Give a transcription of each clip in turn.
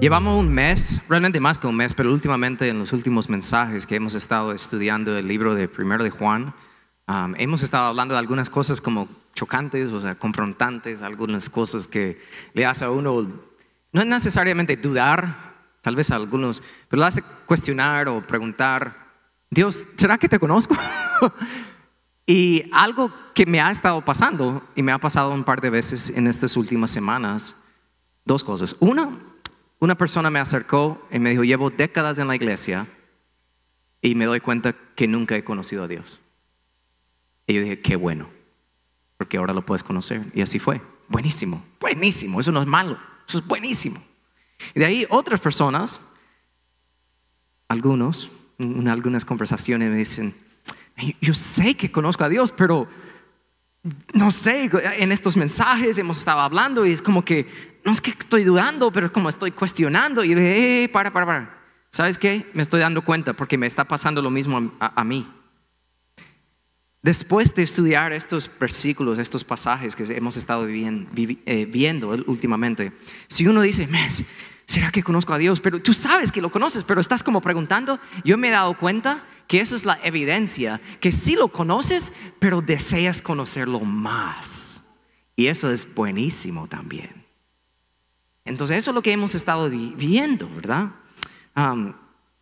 Llevamos un mes, realmente más que un mes, pero últimamente en los últimos mensajes que hemos estado estudiando el libro de Primero de Juan, um, hemos estado hablando de algunas cosas como chocantes, o sea, confrontantes, algunas cosas que le hace a uno, no es necesariamente dudar, tal vez a algunos, pero le hace cuestionar o preguntar, Dios, ¿será que te conozco? y algo que me ha estado pasando, y me ha pasado un par de veces en estas últimas semanas, dos cosas. Una, una persona me acercó y me dijo, llevo décadas en la iglesia y me doy cuenta que nunca he conocido a Dios. Y yo dije, qué bueno, porque ahora lo puedes conocer. Y así fue. Buenísimo, buenísimo. Eso no es malo, eso es buenísimo. Y de ahí otras personas, algunos, en algunas conversaciones me dicen, yo sé que conozco a Dios, pero no sé, en estos mensajes hemos estado hablando y es como que no es que estoy dudando, pero como estoy cuestionando y de, eh, para, para, para. ¿Sabes qué? Me estoy dando cuenta porque me está pasando lo mismo a, mí. Después de estudiar estos versículos, estos pasajes que hemos estado eh, viendo últimamente, si uno dice, ¿será que conozco a Dios? Pero tú sabes que lo conoces, pero estás como preguntando, yo me he dado cuenta que esa es la evidencia, que sí lo conoces, pero deseas conocerlo más. Y eso es buenísimo también. Entonces eso es lo que hemos estado viendo, ¿verdad?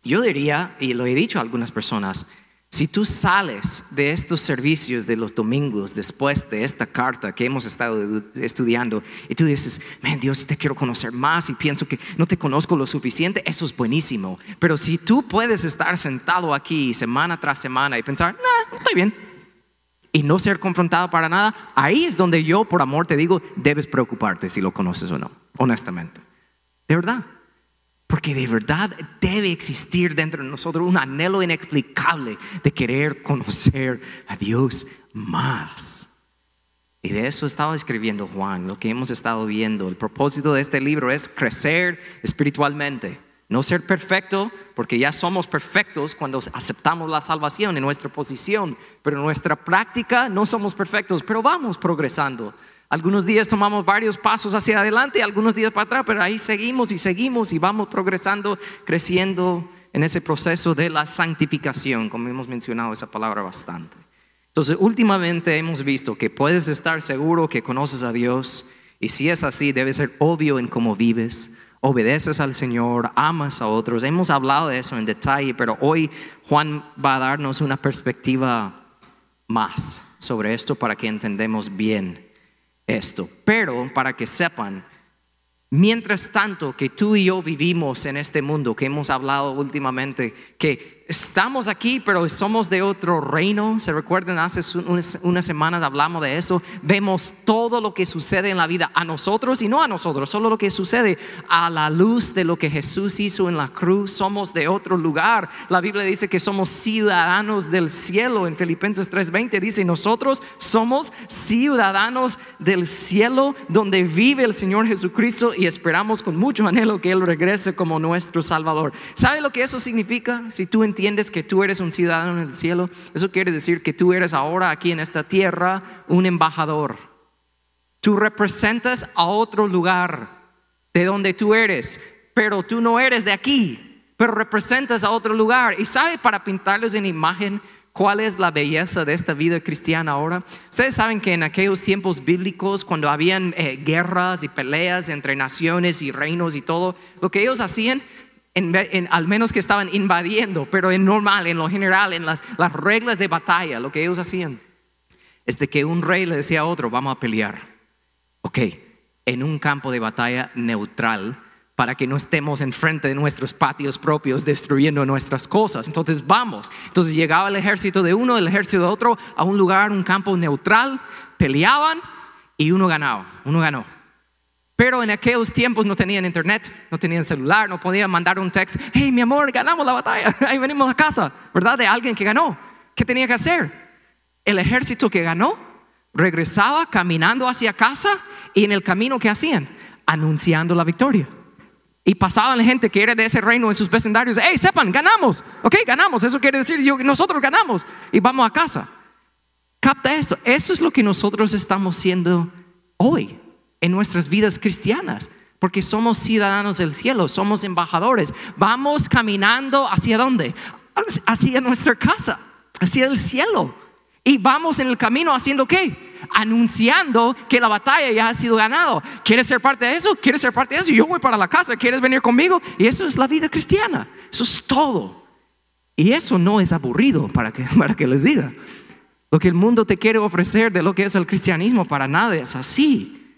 yo diría, y lo he dicho a algunas personas, si tú sales de estos servicios de los domingos después de esta carta que hemos estado estudiando y tú dices, man, Dios, te quiero conocer más y pienso que no te conozco lo suficiente, eso es buenísimo. Pero si tú puedes estar sentado aquí semana tras semana y pensar, no, estoy bien, y no ser confrontado para nada, ahí es donde yo, por amor, te digo, debes preocuparte si lo conoces o no, honestamente. De verdad. Porque de verdad debe existir dentro de nosotros un anhelo inexplicable de querer conocer a Dios más. Y de eso estaba escribiendo Juan, lo que hemos estado viendo. El propósito de este libro es crecer espiritualmente. No ser perfecto, porque ya somos perfectos cuando aceptamos la salvación en nuestra posición, pero en nuestra práctica no somos perfectos, pero vamos progresando. Algunos días tomamos varios pasos hacia adelante, algunos días para atrás, pero ahí seguimos y seguimos y vamos progresando, creciendo en ese proceso de la santificación, como hemos mencionado esa palabra bastante. Entonces, últimamente hemos visto que puedes estar seguro que conoces a Dios y si es así, debe ser obvio en cómo vives obedeces al Señor, amas a otros. Hemos hablado de eso en detalle, pero hoy Juan va a darnos una perspectiva más sobre esto para que entendamos bien esto. Pero para que sepan, mientras tanto que tú y yo vivimos en este mundo que hemos hablado últimamente, que estamos aquí, pero somos de otro reino. ¿Se recuerdan? Hace unas semanas hablamos de eso. Vemos todo lo que sucede en la vida a nosotros y no a nosotros, solo lo que sucede a la luz de lo que Jesús hizo en la cruz. Somos de otro lugar. La Biblia dice que somos ciudadanos del cielo. En Filipenses 3:20 dice, nosotros somos ciudadanos del cielo donde vive el Señor Jesucristo y esperamos con mucho anhelo que Él regrese como nuestro Salvador. ¿Sabe lo que eso significa? Si tú entiendes entiendes que tú eres un ciudadano del cielo, eso quiere decir que tú eres ahora aquí en esta tierra un embajador. Tú representas a otro lugar de donde tú eres, pero tú no eres de aquí, pero representas a otro lugar. Y sabe, para pintarles en imagen, ¿Cuál es la belleza de esta vida cristiana ahora? Ustedes saben que en aquellos tiempos bíblicos, cuando habían eh, guerras y peleas entre naciones y reinos y todo, lo que ellos hacían al menos que estaban invadiendo, pero en normal, en lo general, en las, las reglas de batalla, lo que ellos hacían es de que un rey le decía a otro, vamos a pelear. Ok, en un campo de batalla neutral, para que no estemos enfrente de nuestros patios propios destruyendo nuestras cosas. Entonces vamos. Entonces llegaba el ejército de uno, el ejército de otro, a un lugar, un campo neutral, peleaban y uno ganaba, uno ganó. Pero en aquellos tiempos no tenían internet, no tenían celular, no podían mandar un texto, hey mi amor, ganamos la batalla, ahí venimos a casa, ¿verdad? De alguien que ganó. ¿Qué tenía que hacer? El ejército que ganó regresaba caminando hacia casa y en el camino que hacían, anunciando la victoria. Y pasaban la gente que era de ese reino en sus vecindarios, hey, sepan, ganamos, ok, ganamos, eso quiere decir nosotros ganamos y vamos a casa. Capta esto, eso es lo que nosotros estamos haciendo hoy en nuestras vidas cristianas. porque somos ciudadanos del cielo, somos embajadores. Vamos caminando hacia dónde? Hacia nuestra casa, hacia el cielo. Y vamos en el camino haciendo qué? Anunciando que la batalla ya ha sido ganada. ¿Quieres ser parte de eso? ¿Quieres ser parte de eso? Yo voy para la casa, ¿quieres venir conmigo? Y eso es la vida cristiana. Eso es todo. Y eso no es aburrido para que, para que les diga. Lo que el mundo te quiere ofrecer de lo que es el cristianismo para nada es así.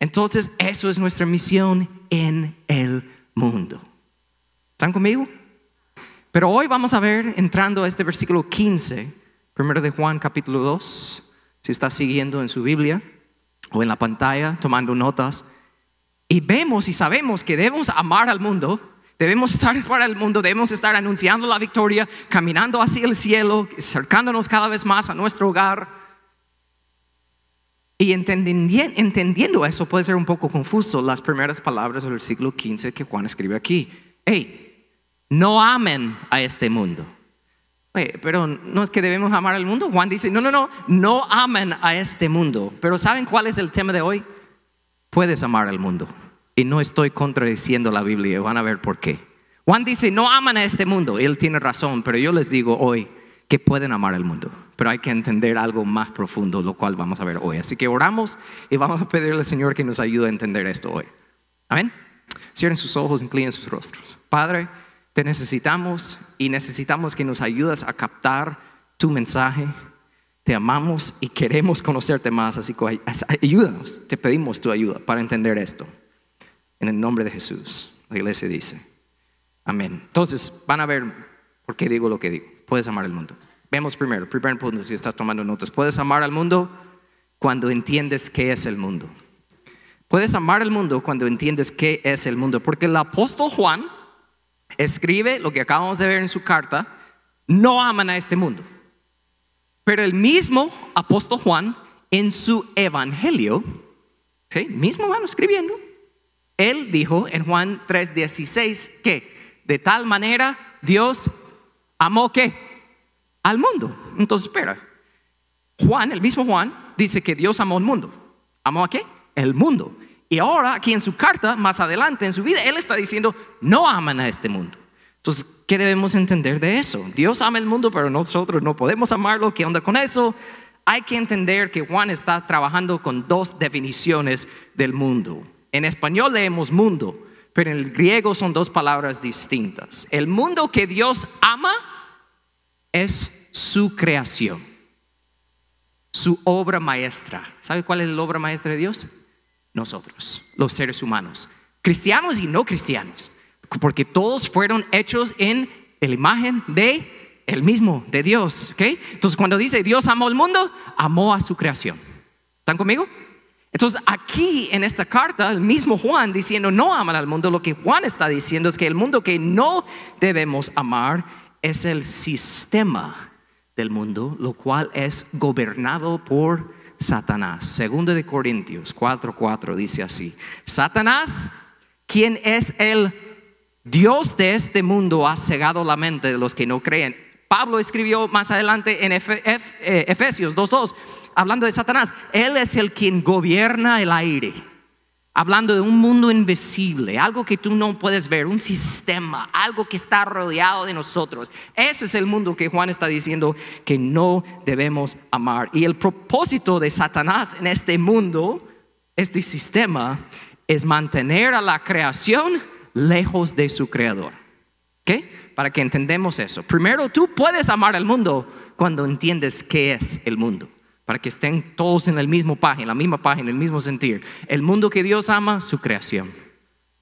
Entonces, eso es nuestra misión en el mundo. ¿Están conmigo? Pero hoy vamos a ver, entrando a este versículo 15, primero de Juan capítulo 2, si está siguiendo en su Biblia o en la pantalla, tomando notas, y vemos y sabemos que debemos amar al mundo, debemos estar para el mundo, debemos estar anunciando la victoria, caminando hacia el cielo, acercándonos cada vez más a nuestro hogar, y entendiendo eso puede ser un poco confuso las primeras palabras del versículo 15 que Juan escribe aquí. Hey, no amen a este mundo. pero no es que debemos amar al mundo. Juan dice, no, no, no, no amen a este mundo. Pero ¿saben cuál es el tema de hoy? Puedes amar al mundo. Y no estoy contradiciendo la Biblia, van a ver por qué. Juan dice, no aman a este mundo. Él tiene razón, pero yo les digo hoy, que pueden amar al mundo, pero hay que entender algo más profundo, lo cual vamos a ver hoy. Así que oramos y vamos a pedirle al Señor que nos ayude a entender esto hoy. Amén. Cierren sus ojos, inclinen sus rostros. Padre, te necesitamos y necesitamos que nos ayudes a captar tu mensaje. Te amamos y queremos conocerte más, así que ayúdanos, te pedimos tu ayuda para entender esto. En el nombre de Jesús, la iglesia dice, amén. Entonces, van a ver por qué digo lo que digo puedes amar al mundo. Vemos primero, primer punto, si estás tomando notas. Puedes amar al mundo cuando entiendes qué es el mundo. Puedes amar al mundo cuando entiendes qué es el mundo. Porque el apóstol Juan escribe lo que acabamos de ver en su carta, no aman a este mundo. Pero el mismo apóstol Juan en su evangelio, ¿sí? mismo van escribiendo, él dijo en Juan 3:16 que de tal manera Dios amó qué? Al mundo. Entonces, espera. Juan, el mismo Juan, dice que Dios amó al mundo. ¿Amó a qué? El mundo. Y ahora, aquí en su carta, más adelante en su vida, Él está diciendo, no aman a este mundo. Entonces, ¿qué debemos entender de eso? Dios ama el mundo, pero nosotros no podemos amarlo. ¿Qué onda con eso? Hay que entender que Juan está trabajando con dos definiciones del mundo. En español leemos mundo, pero en el griego son dos palabras distintas. El mundo que Dios ama es su creación, su obra maestra. ¿Sabe cuál es la obra maestra de Dios? Nosotros, los seres humanos, cristianos y no cristianos, porque todos fueron hechos en la imagen de el mismo, de Dios. Entonces, cuando dice Dios amó al mundo, amó a su creación. ¿Están conmigo? Entonces aquí en esta carta, el mismo Juan diciendo no aman al mundo, lo que Juan está diciendo es que el mundo que no debemos amar es el sistema del mundo, lo cual es gobernado por Satanás. Segundo de Corintios 4:4 dice así, Satanás, quien es el Dios de este mundo, ha cegado la mente de los que no creen. Pablo escribió más adelante en eh, Efesios 2:2 hablando de Satanás, Él es el quien gobierna el aire. Hablando de un mundo invisible, algo que tú no puedes ver, un sistema, algo que está rodeado de nosotros. Ese es el mundo que Juan está diciendo que no debemos amar. Y el propósito de Satanás en este mundo, este sistema, es mantener a la creación lejos de su creador. ¿Qué? Para que entendamos eso. Primero, tú puedes amar al mundo cuando entiendes qué es el mundo para que estén todos en el mismo página, la misma página, en el mismo sentir. El mundo que Dios ama, su creación.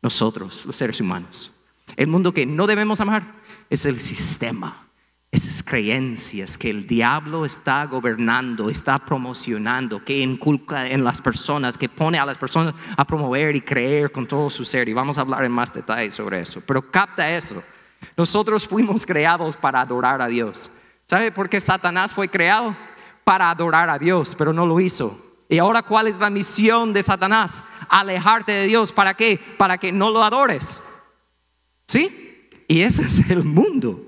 Nosotros, los seres humanos. El mundo que no debemos amar es el sistema, esas creencias que el diablo está gobernando, está promocionando, que inculca en las personas, que pone a las personas a promover y creer con todo su ser. Y vamos a hablar en más detalle sobre eso. Pero capta eso. Nosotros fuimos creados para adorar a Dios. ¿Sabe por qué Satanás fue creado? Para adorar a Dios, pero no lo hizo. Y ahora, ¿cuál es la misión de Satanás? Alejarte de Dios. ¿Para qué? Para que no lo adores. ¿Sí? Y ese es el mundo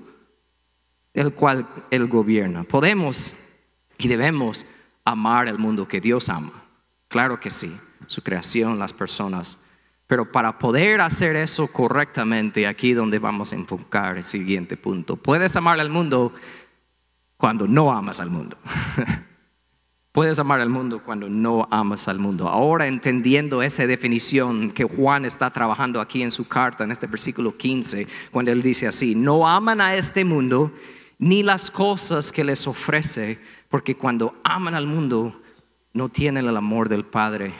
el cual Él gobierna. Podemos y debemos amar el mundo que Dios ama. Claro que sí. Su creación, las personas, Pero para poder hacer eso correctamente, aquí donde vamos a enfocar el siguiente punto. Puedes amar al mundo cuando no amas al mundo. Puedes amar al mundo cuando no amas al mundo. Ahora entendiendo esa definición que Juan está trabajando aquí en su carta, en este versículo 15, cuando él dice así, no aman a este mundo ni las cosas que les ofrece, porque cuando aman al mundo no tienen el amor del Padre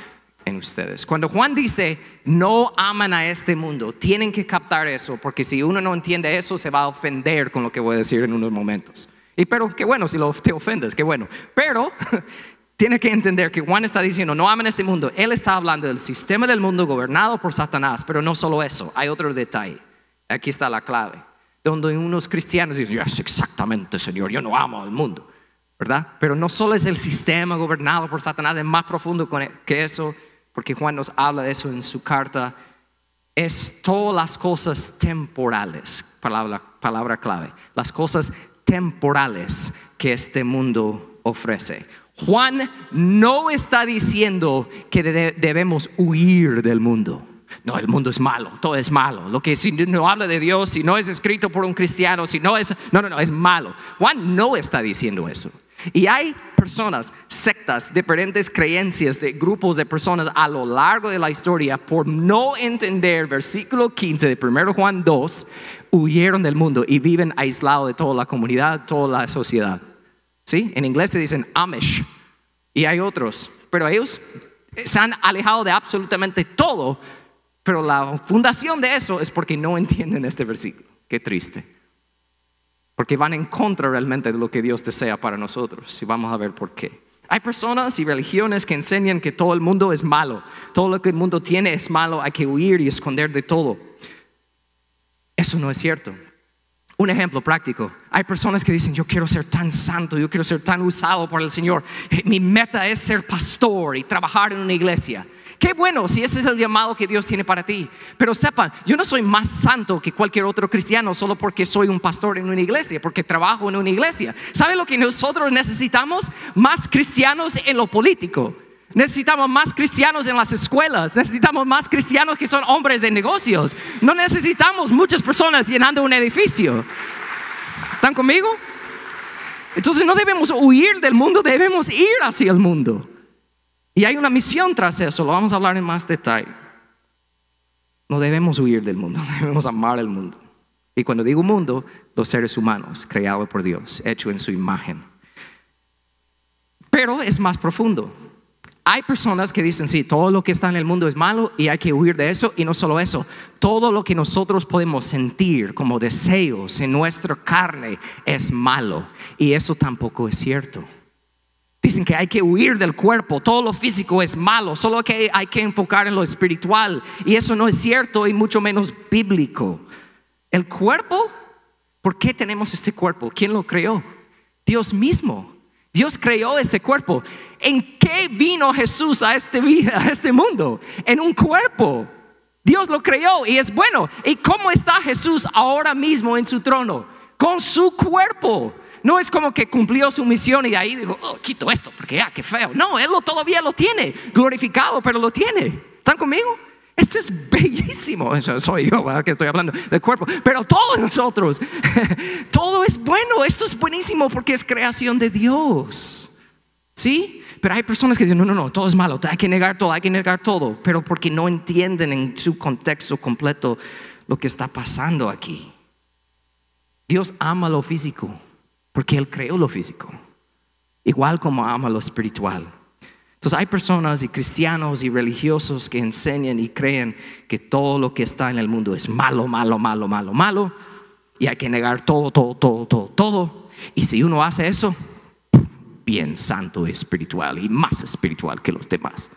en ustedes. Cuando Juan dice, no aman a este mundo, tienen que captar eso, porque si uno no entiende eso, se va a ofender con lo que voy a decir en unos momentos. Y pero qué bueno si te ofendes, qué bueno. Pero tiene que entender que Juan está diciendo, no amen este mundo. Él está hablando del sistema del mundo gobernado por Satanás, pero no solo eso, hay otro detalle. Aquí está la clave. Donde unos cristianos dicen, es exactamente, Señor, yo no amo al mundo. ¿Verdad? Pero no solo es el sistema gobernado por Satanás, es más profundo que eso, porque Juan nos habla de eso en su carta. Es todas las cosas temporales, palabra, palabra clave, las cosas temporales que este mundo ofrece. Juan no está diciendo que debemos huir del mundo. No, el mundo es malo, todo es malo. Lo que si no habla de Dios, si no es escrito por un cristiano, si no es, no, no, no, es malo. Juan no está diciendo eso. Y hay personas, sectas, diferentes creencias de grupos de personas a lo largo de la historia por no entender versículo 15 de 1 Juan 2, huyeron del mundo y viven aislados de toda la comunidad, toda la sociedad. ¿Sí? En inglés se dicen Amish y hay otros, pero ellos se han alejado de absolutamente todo, pero la fundación de eso es porque no entienden este versículo. Qué triste. Porque van en contra realmente de lo que Dios desea para nosotros. Y vamos a ver por qué. Hay personas y religiones que enseñan que todo el mundo es malo. Todo lo que el mundo tiene es malo. Hay que huir y esconder de todo. Eso no es cierto. Un ejemplo práctico. Hay personas que dicen, yo quiero ser tan santo, yo quiero ser tan usado por el Señor. Eh, mi meta es ser pastor y trabajar en una iglesia. Qué bueno si ese es el llamado que Dios tiene para ti. Pero sepan, yo no soy más santo que cualquier otro cristiano solo porque soy un pastor en una iglesia, porque trabajo en una iglesia. ¿Sabe lo que nosotros necesitamos? Más cristianos en lo político. Necesitamos más cristianos en las escuelas, necesitamos más cristianos que son hombres de negocios. No necesitamos muchas personas llenando un edificio. ¿Están conmigo? Entonces no debemos huir del mundo, debemos ir hacia el mundo. Y hay una misión tras eso, lo vamos a hablar en más detalle. No debemos huir del mundo, debemos amar el mundo. Y cuando digo mundo, los seres humanos, creados por Dios, hechos en su imagen. Pero es más profundo. Hay personas que dicen, sí, todo lo que está en el mundo es malo y hay que huir de eso. Y no solo eso, todo lo que nosotros podemos sentir como deseos en nuestra carne es malo. Y eso tampoco es cierto. Dicen que hay que huir del cuerpo, todo lo físico es malo, solo que hay que enfocar en lo espiritual. Y eso no es cierto y mucho menos bíblico. El cuerpo, ¿por qué tenemos este cuerpo? ¿Quién lo creó? Dios mismo. Dios creó este cuerpo. ¿En qué vino Jesús a este, a este mundo? En un cuerpo. Dios lo creó y es bueno. ¿Y cómo está Jesús ahora mismo en su trono? Con su cuerpo. No es como que cumplió su misión y ahí digo, oh, quito esto porque ya, qué feo. No, Él todavía lo tiene, glorificado, pero lo tiene. ¿Están conmigo? Este es bellísimo. Soy yo, que estoy hablando del cuerpo. Pero todos nosotros, todo es bueno. Esto es buenísimo porque es creación de Dios. ¿Sí? Pero hay personas que dicen, no, no, no, todo es malo. Hay que negar todo, hay que negar todo. Pero porque no entienden en su contexto completo lo que está pasando aquí. Dios ama lo físico porque Él creó lo físico. Igual como ama lo espiritual. Entonces hay personas y cristianos y religiosos que enseñan y creen que todo lo que está en el mundo es malo, malo, malo, malo, malo. Y hay que negar todo, todo, todo, todo, todo. Y si uno hace eso, bien santo y espiritual y más espiritual que los demás.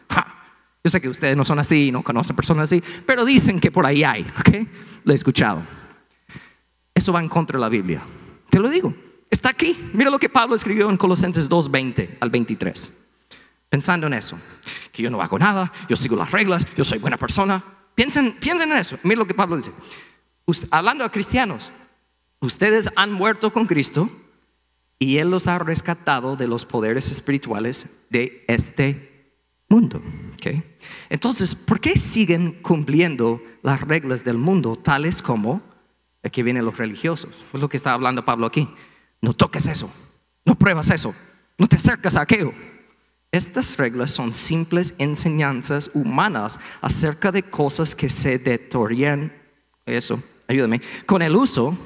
Yo sé que ustedes no son así, no conocen personas así, pero dicen que por ahí hay, ¿ok? Lo he escuchado. Eso va en contra de la Biblia. Te lo digo, está aquí. Mira lo que Pablo escribió en Colosenses 2:20 al 23 pensando en eso, que yo no hago nada, yo sigo las reglas, yo soy buena persona. Piensen, piensen en eso. Miren lo que Pablo dice. hablando a cristianos, ustedes han muerto con Cristo y Él los ha rescatado de los poderes espirituales de este mundo. ¿ok? Entonces, ¿por qué siguen cumpliendo las reglas del mundo tales como aquí vienen los religiosos? Es lo que está hablando Pablo aquí. No toques eso, no pruebas eso, no te acercas a aquello. Estas reglas son simples enseñanzas humanas acerca de cosas que se deterioran. Eso, ayúdame. Con el uso,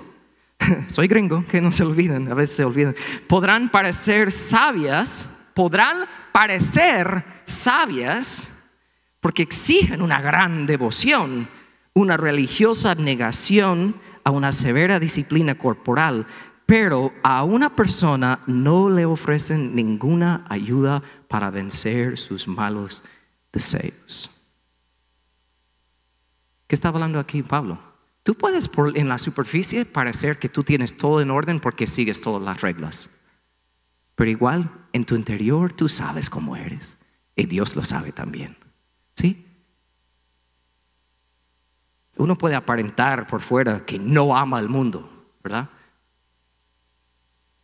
soy gringo, que no se olviden, a veces se olvidan. Podrán parecer sabias, podrán parecer sabias porque exigen una gran devoción, una religiosa abnegación a una severa disciplina corporal, pero a una persona no le ofrecen ninguna ayuda para vencer sus malos deseos. ¿Qué está hablando aquí Pablo? Tú puedes por, en la superficie parecer que tú tienes todo en orden porque sigues todas las reglas, pero igual en tu interior tú sabes cómo eres y Dios lo sabe también. ¿Sí? Uno puede aparentar por fuera que no ama al mundo, ¿verdad?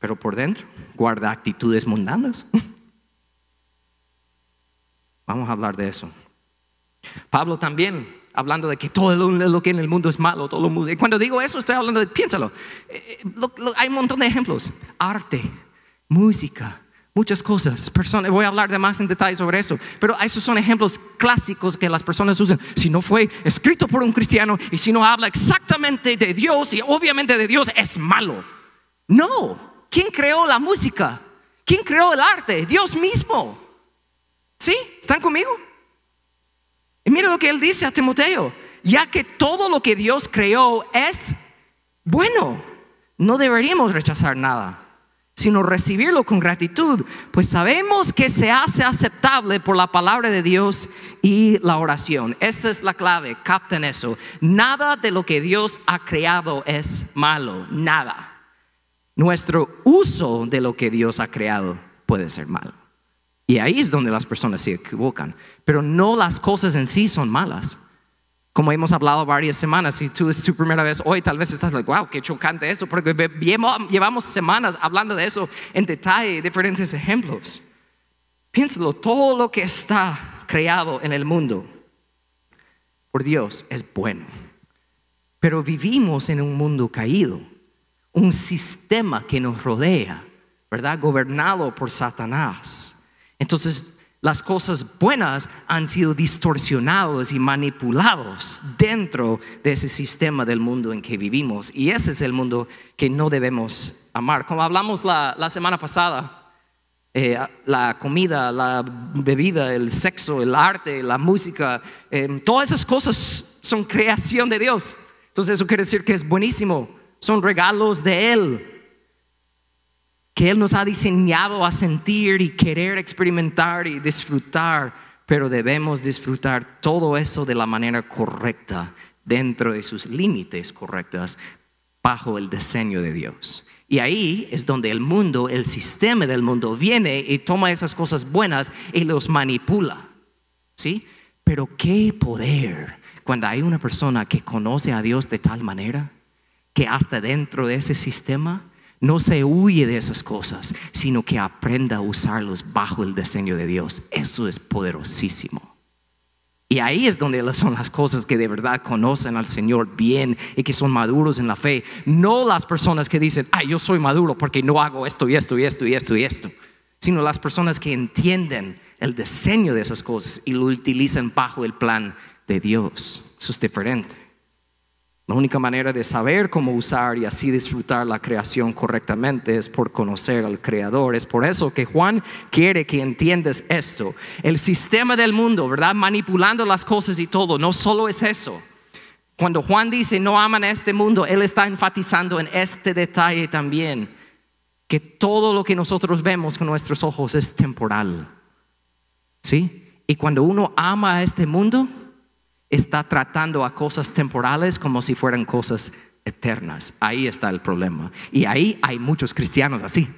Pero por dentro guarda actitudes mundanas. Vamos a hablar de eso. Pablo también, hablando de que todo lo que en el mundo es malo, todo lo mundo. Cuando digo eso, estoy hablando de, piénsalo, eh, eh, hay un montón de ejemplos. Arte, música, muchas cosas. Personas, voy a hablar de más en detalle sobre eso, pero esos son ejemplos clásicos que las personas usan. Si no fue escrito por un cristiano y si no habla exactamente de Dios y obviamente de Dios, es malo. No, ¿Quién creó la música? ¿Quién creó el arte? Dios mismo. ¿Sí? ¿Están conmigo? Y mira lo que él dice a Timoteo. Ya que todo lo que Dios creó es bueno, no deberíamos rechazar nada, sino recibirlo con gratitud, pues sabemos que se hace aceptable por la palabra de Dios y la oración. Esta es la clave, capten eso. Nada de lo que Dios ha creado es malo, nada. Nuestro uso de lo que Dios ha creado puede ser malo. Y ahí es donde las personas se equivocan. Pero no las cosas en sí son malas. Como hemos hablado varias semanas, si tú es tu primera vez hoy, tal vez estás like, wow, qué chocante eso, porque llevamos semanas hablando de eso en detalle, diferentes ejemplos. Piénsalo, todo lo que está creado en el mundo por Dios es bueno. Pero vivimos en un mundo caído un sistema que nos rodea, ¿verdad? Gobernado por Satanás. Entonces, las cosas buenas han sido distorsionadas y manipulados dentro de ese sistema del mundo en que vivimos. Y ese es el mundo que no debemos amar. Como hablamos la, semana pasada, eh, la comida, la bebida, el sexo, el arte, la música, eh, todas esas cosas son creación de Dios. Entonces eso quiere decir que es buenísimo son regalos de Él, que Él nos ha diseñado a sentir y querer experimentar y disfrutar, pero debemos disfrutar todo eso de la manera correcta, dentro de sus límites correctas, bajo el diseño de Dios. Y ahí es donde el mundo, el sistema del mundo viene y toma esas cosas buenas y los manipula. ¿Sí? Pero qué poder cuando hay una persona que conoce a Dios de tal manera que hasta dentro de ese sistema no se huye de esas cosas, sino que aprenda a usarlos bajo el diseño de Dios. Eso es poderosísimo. Y ahí es donde son las cosas que de verdad conocen al Señor bien y que son maduros en la fe. No las personas que dicen, ay, yo soy maduro porque no hago esto y esto y esto y esto y esto. Sino las personas que entienden el diseño de esas cosas y lo utilizan bajo el plan de Dios. Eso es diferente. La única manera de saber cómo usar y así disfrutar la creación correctamente es por conocer al Creador. Es por eso que Juan quiere que entiendas esto. El sistema del mundo, ¿verdad? Manipulando las cosas y todo, no solo es eso. Cuando Juan dice no aman a este mundo, él está enfatizando en este detalle también, que todo lo que nosotros vemos con nuestros ojos es temporal. ¿Sí? Y cuando uno ama a este mundo, está tratando a cosas temporales como si fueran cosas eternas. Ahí está el problema. Y ahí hay muchos cristianos así.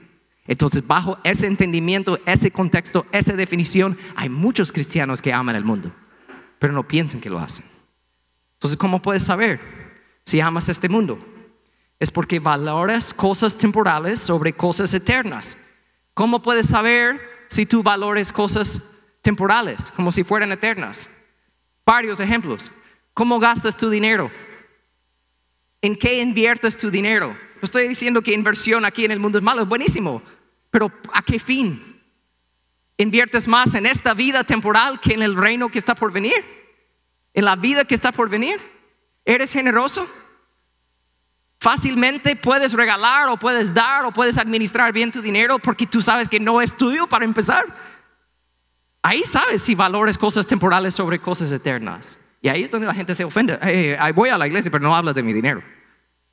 Entonces, bajo ese entendimiento, ese contexto, esa definición, hay muchos cristianos que aman el mundo, pero no piensan que lo hacen. Entonces, ¿cómo puedes saber si amas este mundo? Es porque valoras cosas temporales sobre cosas eternas. ¿Cómo puedes saber si tú valores cosas temporales, como si fueran eternas. Varios ejemplos. ¿Cómo gastas tu dinero? ¿En qué inviertes tu dinero? No estoy diciendo que inversión aquí en el mundo es malo, es buenísimo, pero ¿a qué fin? ¿Inviertes más en esta vida temporal que en el reino que está por venir? ¿En la vida que está por venir? ¿Eres generoso? Fácilmente puedes regalar o puedes dar o puedes administrar bien tu dinero porque tú sabes que no es tuyo para empezar. Ahí sabes si valores cosas temporales sobre cosas eternas. Y ahí es donde la gente se ofende. voy a la iglesia, pero no hablas de mi dinero.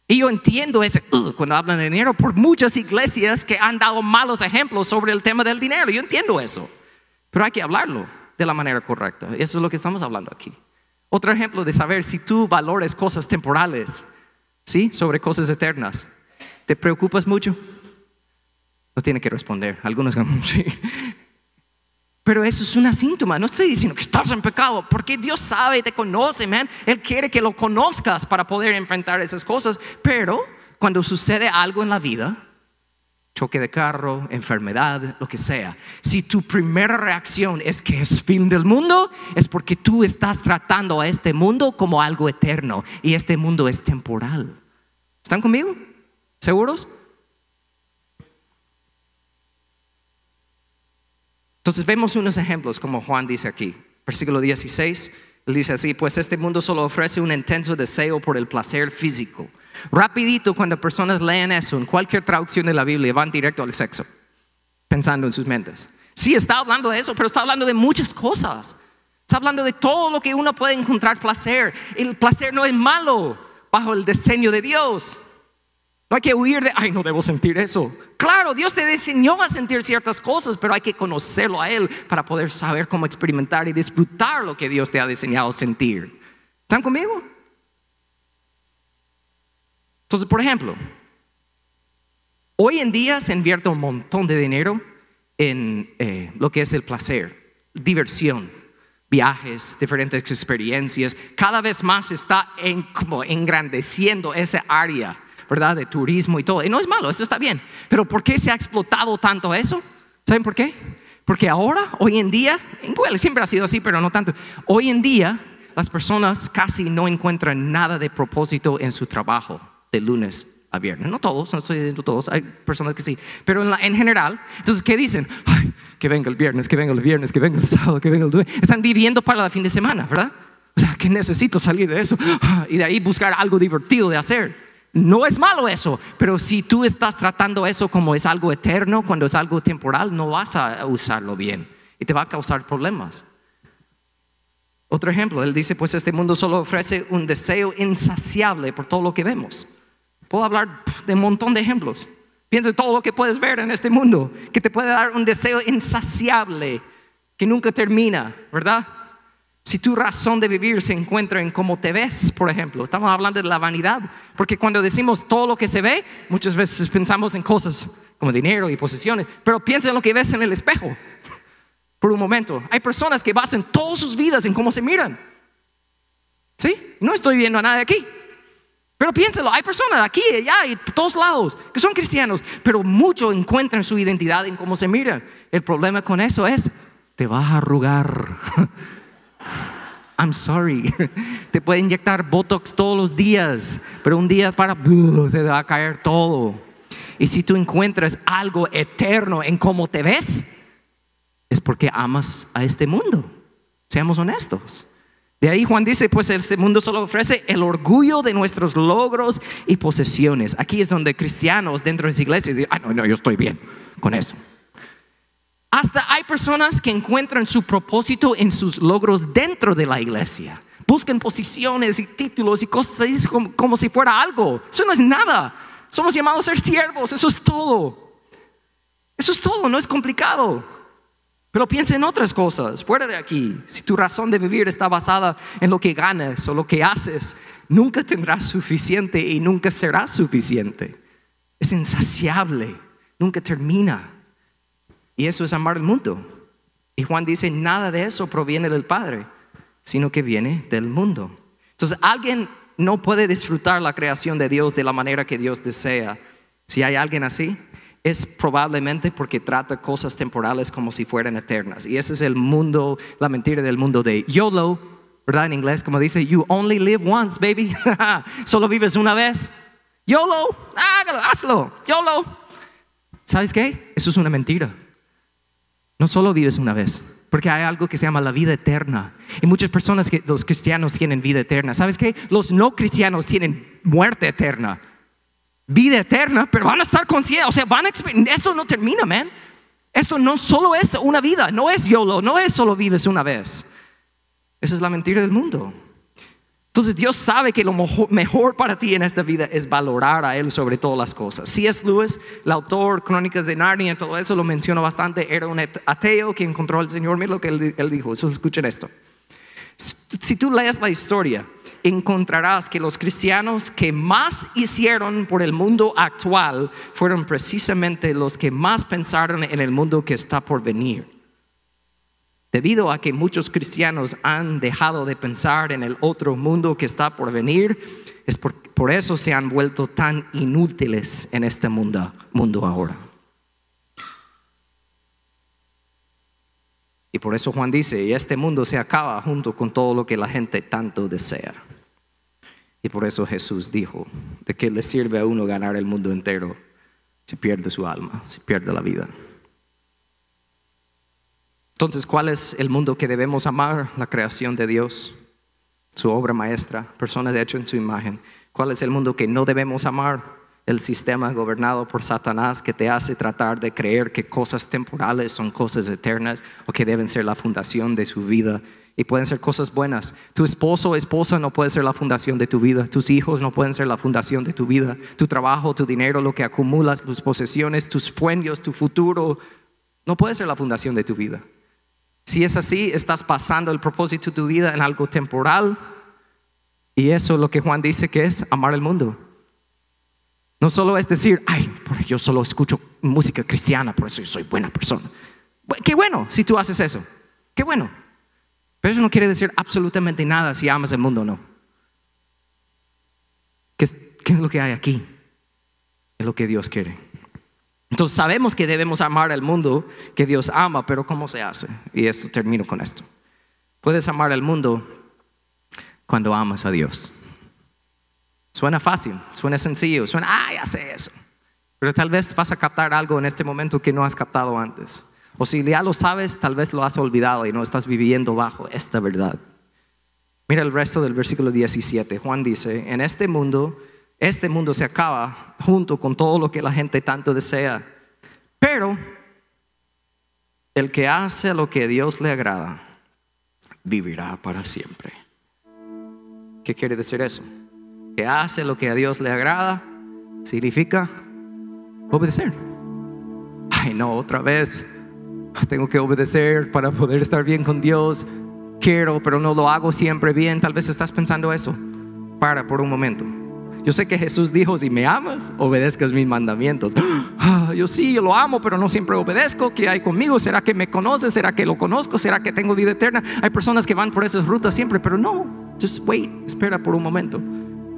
Y yo entiendo ese cuando hablan de dinero por muchas iglesias que han dado malos ejemplos sobre el tema del dinero. Yo entiendo eso. Pero hay que hablarlo de la manera correcta. Eso es lo que estamos hablando aquí. Otro ejemplo de saber si tú valores cosas temporales, ¿sí? Sobre cosas eternas. ¿Te preocupas mucho? No tiene que responder. Algunos sí. Pero eso es una síntoma. No estoy diciendo que estás en pecado, porque Dios sabe y te conoce, man. Él quiere que lo conozcas para poder enfrentar esas cosas. Pero cuando sucede algo en la vida, choque de carro, enfermedad, lo que sea, si tu primera reacción es que es fin del mundo, es porque tú estás tratando a este mundo como algo eterno y este mundo es temporal. ¿Están conmigo? ¿Seguros? Entonces vemos unos ejemplos como Juan dice aquí, versículo 16, él dice así, pues este mundo solo ofrece un intenso deseo por el placer físico. Rapidito cuando personas leen eso en cualquier traducción de la Biblia van directo al sexo, pensando en sus mentes. Sí, está hablando de eso, pero está hablando de muchas cosas. Está hablando de todo lo que uno puede encontrar placer. El placer no es malo bajo el diseño de Dios. No hay que huir de, ay, no debo sentir eso. Claro, Dios te diseñó a sentir ciertas cosas, pero hay que conocerlo a Él para poder saber cómo experimentar y disfrutar lo que Dios te ha diseñado sentir. ¿Están conmigo? Entonces, por ejemplo, hoy en día se invierte un montón de dinero en eh, lo que es el placer, diversión, viajes, diferentes experiencias. Cada vez más está en, como engrandeciendo esa área ¿verdad? De turismo y todo. Y no es malo, eso está bien. Pero ¿por qué se ha explotado tanto eso? ¿Saben por qué? Porque ahora, hoy en día, bueno, siempre ha sido así, pero no tanto. Hoy en día, las personas casi no encuentran nada de propósito en su trabajo de lunes a viernes. No todos, no estoy diciendo todos, hay personas que sí. Pero en, en general, entonces, ¿qué dicen? Ay, que venga el viernes, que venga el viernes, que venga el sábado, que venga el domingo. Están viviendo para el fin de semana, ¿verdad? O sea, que necesito salir de eso y de ahí buscar algo divertido de hacer. No es malo eso, pero si tú estás tratando eso como es algo eterno, cuando es algo temporal, no vas a usarlo bien y te va a causar problemas. Otro ejemplo, él dice, pues este mundo solo ofrece un deseo insaciable por todo lo que vemos. Puedo hablar de un montón de ejemplos. Piensa en todo lo que puedes ver en este mundo, que te puede dar un deseo insaciable, que nunca termina, ¿verdad? Si tu razón de vivir se encuentra en cómo te ves, por ejemplo, estamos hablando de la vanidad, porque cuando decimos todo lo que se ve, muchas veces pensamos en cosas como dinero y posesiones, pero piensa en lo que ves en el espejo por un momento. Hay personas que basan todas sus vidas en cómo se miran. ¿Sí? No estoy viendo a nadie aquí. Pero piénselo, hay personas aquí, allá y todos lados que son cristianos, pero muchos encuentran su identidad en cómo se miran. El problema con eso es, te vas a arrugar. I'm sorry. Te puede inyectar Botox todos los días, pero un día para, te va a caer todo. Y si tú encuentras algo eterno en cómo te ves, es porque amas a este mundo. Seamos honestos. De ahí Juan dice, pues este mundo solo ofrece el orgullo de nuestros logros y posesiones. Aquí es donde cristianos dentro de esa iglesia dicen, ah, no, no, yo estoy bien con eso. Hasta hay personas que encuentran su propósito en sus logros dentro de la iglesia. Buscan posiciones y títulos y cosas como, si fuera algo. Eso no es nada. Somos llamados a ser siervos, eso es todo. Eso es todo, no es complicado. Pero piensa en otras cosas, fuera de aquí. Si tu razón de vivir está basada en lo que ganas o lo que haces, nunca tendrás suficiente y nunca será suficiente. Es insaciable, nunca termina. Y eso es amar el mundo. Y Juan dice, nada de eso proviene del Padre, sino que viene del mundo. Entonces, alguien no puede disfrutar la creación de Dios de la manera que Dios desea. Si hay alguien así, es probablemente porque trata cosas temporales como si fueran eternas. Y ese es el mundo, la mentira del mundo de YOLO, ¿verdad? En inglés, como dice, you only live once, baby. Solo vives una vez. YOLO, hágalo, hazlo, YOLO. ¿Sabes qué? Eso es una mentira. No solo vives una vez, porque hay algo que se llama la vida eterna. Y muchas personas, que, los cristianos tienen vida eterna. ¿Sabes qué? Los no cristianos tienen muerte eterna. Vida eterna, pero van a estar conscientes. O sea, van a esto no termina, man. Esto no solo es una vida, no es YOLO, no es solo vives una vez. Esa es la mentira del mundo. Entonces Dios sabe que lo mejor para ti en esta vida es valorar a Él sobre todas las cosas. C.S. Lewis, el autor Crónicas de Narnia, todo eso lo menciono bastante, era un ateo que encontró al Señor. Mira lo que él, dijo, escuchen esto. Si tú lees la historia, encontrarás que los cristianos que más hicieron por el mundo actual fueron precisamente los que más pensaron en el mundo que está por venir. Debido a que muchos cristianos han dejado de pensar en el otro mundo que está por venir, es por, eso se han vuelto tan inútiles en este mundo, mundo ahora. Y por eso Juan dice, y este mundo se acaba junto con todo lo que la gente tanto desea. Y por eso Jesús dijo, ¿de qué le sirve a uno ganar el mundo entero si pierde su alma, si pierde la vida? Entonces, ¿cuál es el mundo que debemos amar? La creación de Dios, su obra maestra, personas hecho en su imagen. ¿Cuál es el mundo que no debemos amar? El sistema gobernado por Satanás que te hace tratar de creer que cosas temporales son cosas eternas o que deben ser la fundación de su vida y pueden ser cosas buenas. Tu esposo o esposa no puede ser la fundación de tu vida. Tus hijos no pueden ser la fundación de tu vida. Tu trabajo, tu dinero, lo que acumulas, tus posesiones, tus sueños, tu futuro, no puede ser la fundación de tu vida. Si es así, estás pasando el propósito de tu vida en algo temporal. Y eso es lo que Juan dice que es amar el mundo. No solo es decir, ay, yo solo escucho música cristiana, por eso yo soy buena persona. Qué bueno si tú haces eso. Qué bueno. Pero eso no quiere decir absolutamente nada si amas el mundo o no. ¿Qué es lo que hay aquí? Es lo que Dios quiere. Entonces sabemos que debemos amar al mundo que Dios ama, pero ¿cómo se hace? Y esto termino con esto. Puedes amar al mundo cuando amas a Dios. Suena fácil, suena sencillo, suena, ah, ya eso. Pero tal vez vas a captar algo en este momento que no has captado antes. O si ya lo sabes, tal vez lo has olvidado y no estás viviendo bajo esta verdad. Mira el resto del versículo 17. Juan dice, en este mundo este mundo se acaba junto con todo lo que la gente tanto desea. Pero el que hace lo que Dios le agrada, vivirá para siempre. ¿Qué quiere decir eso? Que hace lo que a Dios le agrada, significa obedecer. Ay, no, otra vez. Tengo que obedecer para poder estar bien con Dios. Quiero, pero no lo hago siempre bien. Tal vez estás pensando eso. Para por un momento. Yo sé que Jesús dijo, si me amas, obedezcas mis mandamientos. Ah, yo sí, yo lo amo, pero no siempre obedezco. ¿Qué hay conmigo? ¿Será que me conoce? ¿Será que lo conozco? ¿Será que tengo vida eterna? Hay personas que van por esas rutas siempre, pero no. Just wait, espera por un momento.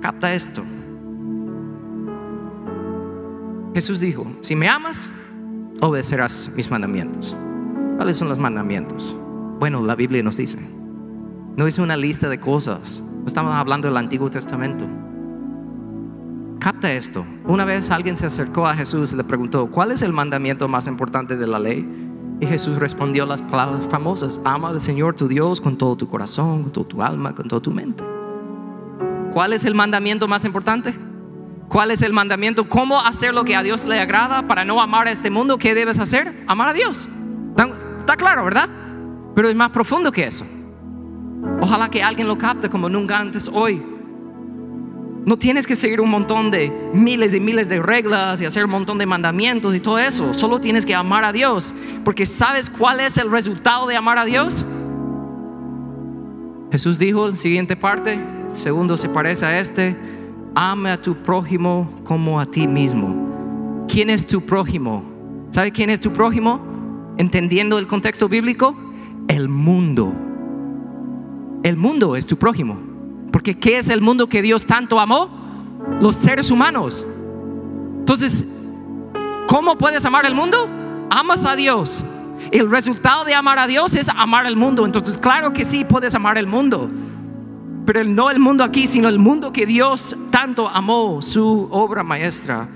Capta esto. Jesús dijo, si me amas, obedecerás mis mandamientos. ¿Cuáles son los mandamientos? Bueno, la Biblia nos dice. No es una lista de cosas. estamos hablando del Antiguo Testamento. Capta esto. Una vez alguien se acercó a Jesús y le preguntó, ¿cuál es el mandamiento más importante de la ley? Y Jesús respondió las palabras famosas, ama al Señor tu Dios con todo tu corazón, con toda tu alma, con toda tu mente. ¿Cuál es el mandamiento más importante? ¿Cuál es el mandamiento? ¿Cómo hacer lo que a Dios le agrada para no amar a este mundo? ¿Qué debes hacer? Amar a Dios. Está claro, ¿verdad? Pero es más profundo que eso. Ojalá que alguien lo capte como nunca antes hoy. No tienes que seguir un montón de miles y miles de reglas y hacer un montón de mandamientos y todo eso. Solo tienes que amar a Dios. Porque ¿sabes cuál es el resultado de amar a Dios? Jesús dijo en siguiente parte, segundo se parece a este, ame a tu prójimo como a ti mismo. ¿Quién es tu prójimo? ¿Sabe quién es tu prójimo? Entendiendo el contexto bíblico, el mundo. El mundo es tu prójimo. Porque ¿qué es el mundo que Dios tanto amó? Los seres humanos. Entonces, ¿Cómo puedes amar al mundo? Amas a Dios. El resultado de amar a Dios es amar al mundo. Entonces, claro que sí puedes amar al mundo. Pero no el mundo aquí, sino el mundo que Dios tanto amó, su obra maestra.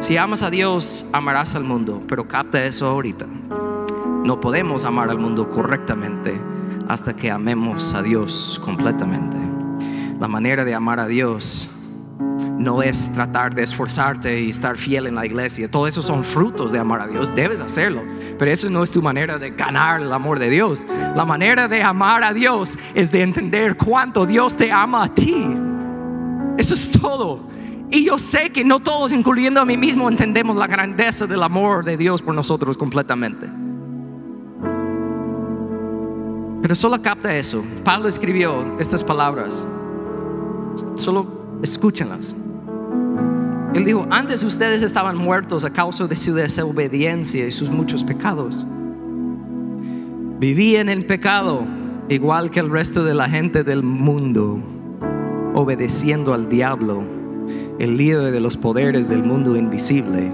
Si amas a Dios, amarás al mundo. Pero capta eso ahorita. No podemos amar al mundo correctamente hasta que amemos a Dios completamente. La manera de amar a Dios no es tratar de esforzarte y estar fiel en la iglesia. Todo eso son frutos de amar a Dios. Debes hacerlo. Pero eso no es tu manera de ganar el amor de Dios. La manera de amar a Dios es de entender cuánto Dios te ama a ti. Eso es todo. Y yo sé que no todos, incluyendo a mí mismo, entendemos la grandeza del amor de Dios por nosotros completamente. Pero solo capta eso. Pablo escribió estas palabras. Solo escúchenlas. Él dijo, antes ustedes estaban muertos a causa de su desobediencia y sus muchos pecados. Vivían en pecado igual que el resto de la gente del mundo, obedeciendo al diablo, el líder de los poderes del mundo invisible,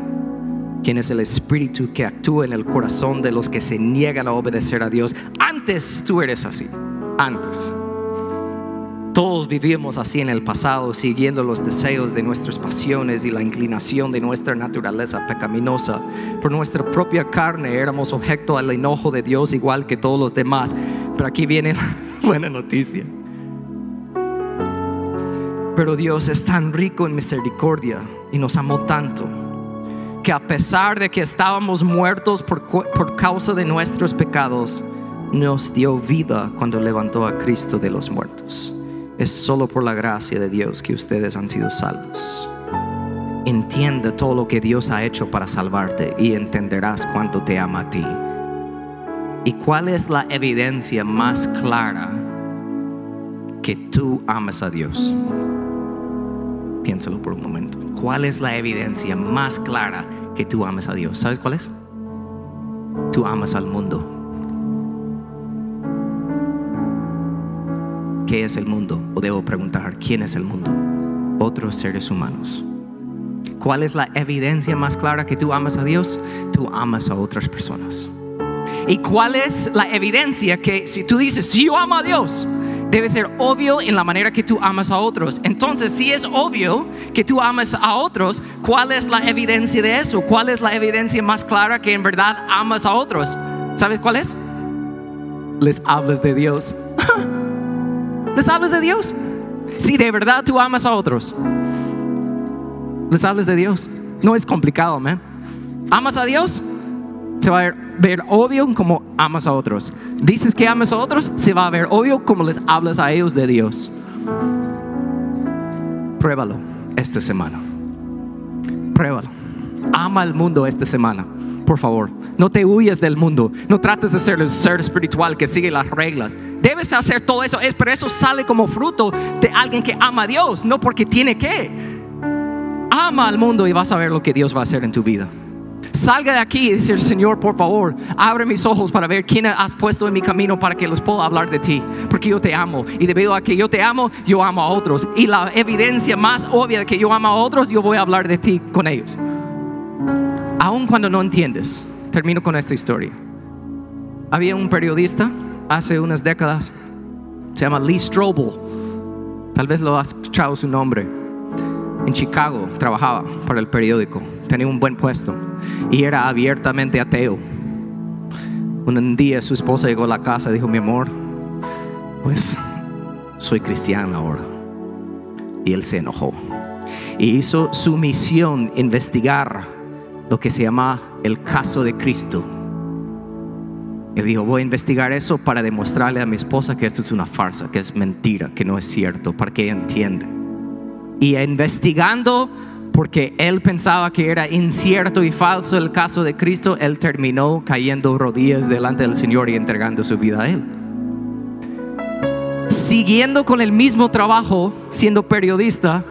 quien es el espíritu que actúa en el corazón de los que se niegan a obedecer a Dios. Antes tú eres así, antes. Todos vivimos así en el pasado, siguiendo los deseos de nuestras pasiones y la inclinación de nuestra naturaleza pecaminosa. Por nuestra propia carne éramos objeto al enojo de Dios igual que todos los demás. Pero aquí viene la buena noticia. Pero Dios es tan rico en misericordia y nos amó tanto que a pesar de que estábamos muertos por, por causa de nuestros pecados, nos dio vida cuando levantó a Cristo de los muertos. Es solo por la gracia de Dios que ustedes han sido salvos. Entiende todo lo que Dios ha hecho para salvarte y entenderás cuánto te ama a ti. ¿Y cuál es la evidencia más clara que tú amas a Dios? Piénsalo por un momento. ¿Cuál es la evidencia más clara que tú amas a Dios? ¿Sabes cuál es? Tú amas al mundo. ¿Qué es el mundo? O debo preguntar, ¿quién es el mundo? Otros seres humanos. ¿Cuál es la evidencia más clara que tú amas a Dios? Tú amas a otras personas. ¿Y cuál es la evidencia que si tú dices, si yo amo a Dios, debe ser obvio en la manera que tú amas a otros? Entonces, si es obvio que tú amas a otros, ¿cuál es la evidencia de eso? ¿Cuál es la evidencia más clara que en verdad amas a otros? ¿Sabes cuál es? Les hablas de Dios. ¿Les hablas de Dios? Si de verdad tú amas a otros, les hablas de Dios. No es complicado, man. ¿Amas a Dios? Se va a ver, obvio como amas a otros. Dices que amas a otros, se va a ver obvio como les hablas a ellos de Dios. Pruébalo esta semana. Pruébalo. Ama al mundo esta semana por favor. No te huyas del mundo. No trates de ser el ser espiritual que sigue las reglas. Debes hacer todo eso, pero eso sale como fruto de alguien que ama a Dios, no porque tiene que. Ama al mundo y vas a ver lo que Dios va a hacer en tu vida. Salga de aquí y decir, Señor, por favor, abre mis ojos para ver quién has puesto en mi camino para que los pueda hablar de ti. Porque yo te amo. Y debido a que yo te amo, yo amo a otros. Y la evidencia más obvia de que yo amo a otros, yo voy a hablar de ti con ellos aun cuando no entiendes, termino con esta historia. Había un periodista hace unas décadas, se llama Lee Strobel, tal vez lo has escuchado su nombre. En Chicago trabajaba para el periódico, tenía un buen puesto y era abiertamente ateo. Un día su esposa llegó a la casa y dijo, mi amor, pues soy cristiano ahora. Y él se enojó. Y hizo su misión investigar lo que se llama el caso de Cristo. Y dijo, voy a investigar eso para demostrarle a mi esposa que esto es una farsa, que es mentira, que no es cierto, para que ella entienda. Y investigando, porque él pensaba que era incierto y falso el caso de Cristo, él terminó cayendo rodillas delante del Señor y entregando su vida a él. Siguiendo con el mismo trabajo, siendo periodista,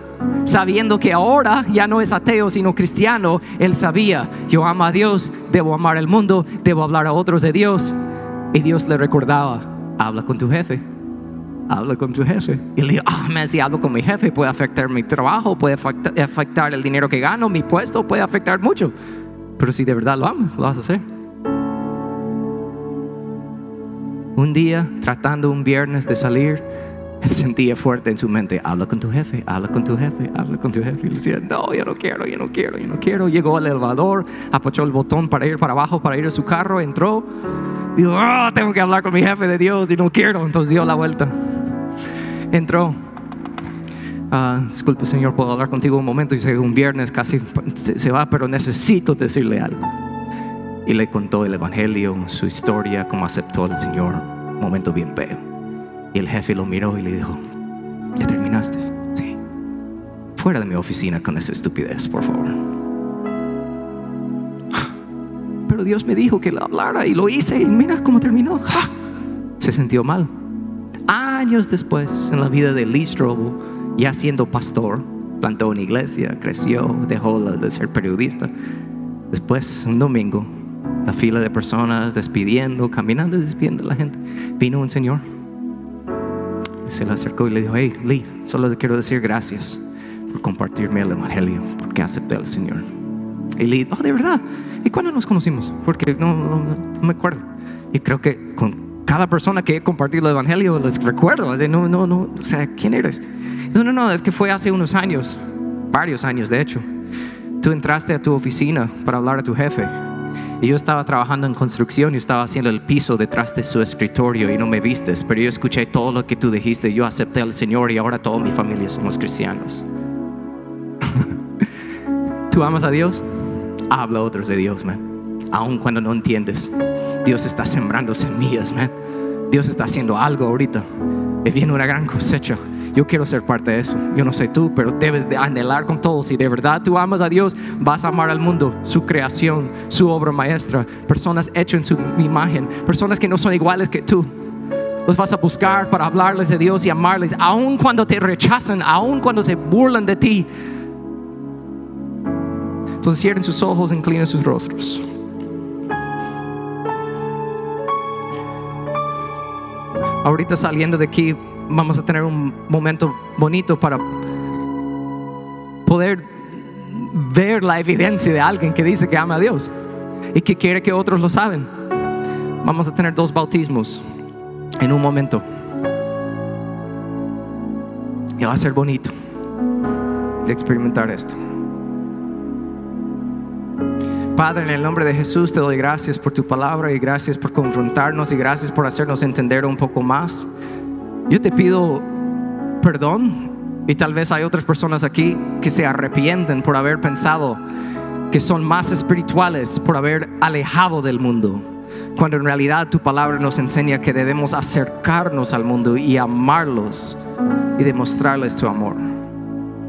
sabiendo que ahora ya no es ateo sino cristiano, él sabía, yo amo a Dios, debo amar al mundo, debo hablar a otros de Dios. Y Dios le recordaba, habla con tu jefe, habla con tu jefe. Y le dijo, ah, si hablo con mi jefe puede afectar mi trabajo, puede afectar el dinero que gano, mi puesto, puede afectar mucho. Pero si de verdad lo amas, lo vas a hacer. Un día, tratando un viernes de salir, sentía fuerte en su mente, habla con tu jefe, habla con tu jefe, habla con tu jefe. Y le decía, no, yo no quiero, yo no quiero, yo no quiero. Llegó al elevador, apachó el botón para ir para abajo, para ir a su carro, entró. Dijo, oh, tengo que hablar con mi jefe de Dios y no quiero. Entonces dio la vuelta. Entró. Ah, disculpe, Señor, puedo hablar contigo un momento. Dice, un viernes casi se va, pero necesito decirle algo. Y le contó el Evangelio, su historia, cómo aceptó al Señor. Momento bien feo. Y el jefe lo miró y le dijo, ¿ya terminaste? Sí. Fuera de mi oficina con esa estupidez, por favor. Pero Dios me dijo que lo hablara y lo hice y mira cómo terminó. Se sintió mal. Años después, en la vida de Lee Strobel, ya siendo pastor, plantó una iglesia, creció, dejó de ser periodista. Después, un domingo, la fila de personas despidiendo, caminando despidiendo a la gente, vino un señor. Se le acercó y le dijo, hey, Lee, solo te quiero decir gracias por compartirme el Evangelio, porque acepté al Señor. Y Lee, oh, de verdad. ¿Y cuándo nos conocimos? Porque no, no, no me acuerdo. Y creo que con cada persona que he compartido el Evangelio les recuerdo. No, no, no, o sea, ¿quién eres? No, no, no, es que fue hace unos años, varios años de hecho. Tú entraste a tu oficina para hablar a tu jefe. Y yo estaba trabajando en construcción y estaba haciendo el piso detrás de su escritorio y no me vistes, pero yo escuché todo lo que tú dijiste, yo acepté al Señor y ahora toda mi familia somos cristianos. ¿Tú amas a Dios? Habla a otros de Dios, man. Aun cuando no entiendes. Dios está sembrando semillas, man. Dios está haciendo algo ahorita. Viene una gran cosecha. Yo quiero ser parte de eso. Yo no sé tú, pero debes de anhelar con todo. Si de verdad tú amas a Dios, vas a amar al mundo, su creación, su obra maestra, personas hechas en su imagen, personas que no son iguales que tú. Los vas a buscar para hablarles de Dios y amarles, aun cuando te rechazan, aun cuando se burlan de ti. Entonces cierren sus ojos, inclinen sus rostros. Ahorita saliendo de aquí, vamos a tener un momento bonito para poder ver la evidencia de alguien que dice que ama a Dios y que quiere que otros lo saben. Vamos a tener dos bautismos en un momento. Y va a ser bonito de experimentar esto. Padre, en el nombre de Jesús te doy gracias por tu palabra y gracias por confrontarnos y gracias por hacernos entender un poco más. Yo te pido perdón y tal vez hay otras personas aquí que se arrepienten por haber pensado que son más espirituales, por haber alejado del mundo, cuando en realidad tu palabra nos enseña que debemos acercarnos al mundo y amarlos y demostrarles tu amor.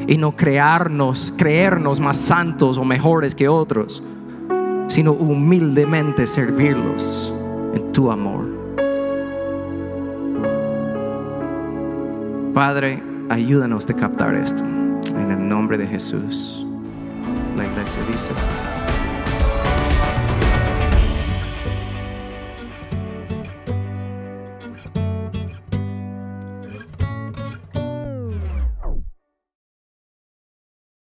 Y no crearnos, creernos más santos o mejores que otros, sino humildemente servirlos en tu amor. Padre, ayúdanos a captar esto. En el nombre de Jesús. La iglesia dice.